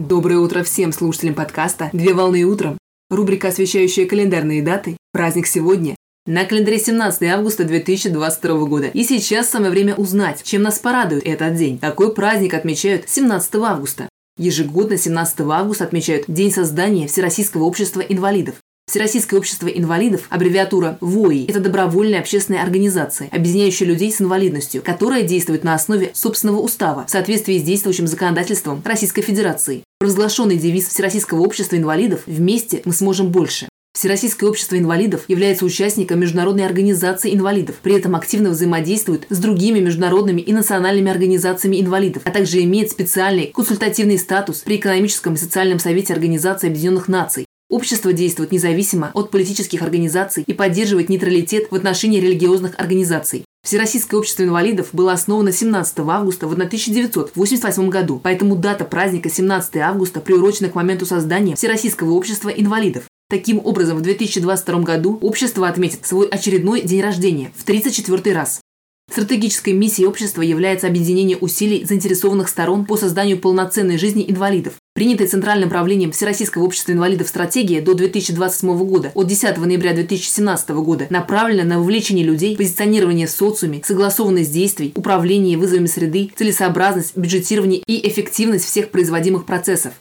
Доброе утро всем слушателям подкаста «Две волны утром». Рубрика, освещающая календарные даты. Праздник сегодня. На календаре 17 августа 2022 года. И сейчас самое время узнать, чем нас порадует этот день. Какой праздник отмечают 17 августа? Ежегодно 17 августа отмечают День создания Всероссийского общества инвалидов. Всероссийское общество инвалидов, аббревиатура ВОИ, это добровольная общественная организация, объединяющая людей с инвалидностью, которая действует на основе собственного устава в соответствии с действующим законодательством Российской Федерации. Провозглашенный девиз Всероссийского общества инвалидов «Вместе мы сможем больше». Всероссийское общество инвалидов является участником Международной организации инвалидов, при этом активно взаимодействует с другими международными и национальными организациями инвалидов, а также имеет специальный консультативный статус при Экономическом и социальном совете Организации Объединенных Наций, Общество действует независимо от политических организаций и поддерживает нейтралитет в отношении религиозных организаций. Всероссийское общество инвалидов было основано 17 августа в 1988 году, поэтому дата праздника 17 августа приурочена к моменту создания Всероссийского общества инвалидов. Таким образом, в 2022 году общество отметит свой очередной день рождения в 34 раз. Стратегической миссией общества является объединение усилий заинтересованных сторон по созданию полноценной жизни инвалидов. Принятая Центральным правлением Всероссийского общества инвалидов стратегия до 2028 года от 10 ноября 2017 года направлена на вовлечение людей, позиционирование в социуме, согласованность действий, управление вызовами среды, целесообразность, бюджетирование и эффективность всех производимых процессов.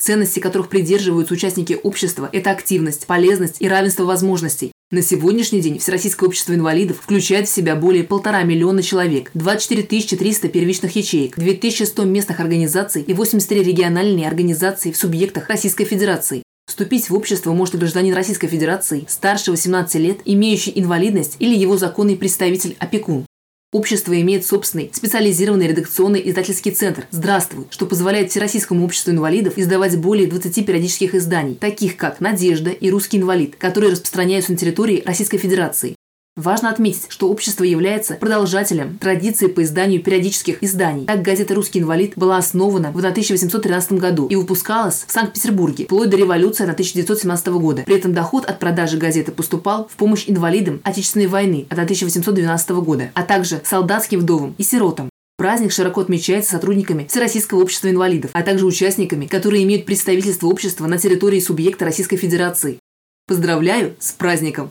Ценности, которых придерживаются участники общества – это активность, полезность и равенство возможностей. На сегодняшний день Всероссийское общество инвалидов включает в себя более полтора миллиона человек, 24 300 первичных ячеек, 2100 местных организаций и 83 региональные организации в субъектах Российской Федерации. Вступить в общество может гражданин Российской Федерации старше 18 лет, имеющий инвалидность или его законный представитель-опекун. Общество имеет собственный специализированный редакционный издательский центр «Здравствуй», что позволяет Всероссийскому обществу инвалидов издавать более 20 периодических изданий, таких как «Надежда» и «Русский инвалид», которые распространяются на территории Российской Федерации. Важно отметить, что общество является продолжателем традиции по изданию периодических изданий. Так газета «Русский инвалид» была основана в 1813 году и выпускалась в Санкт-Петербурге вплоть до революции 1917 года. При этом доход от продажи газеты поступал в помощь инвалидам Отечественной войны 1812 года, а также солдатским вдовам и сиротам. Праздник широко отмечается сотрудниками Всероссийского общества инвалидов, а также участниками, которые имеют представительство общества на территории субъекта Российской Федерации. Поздравляю с праздником!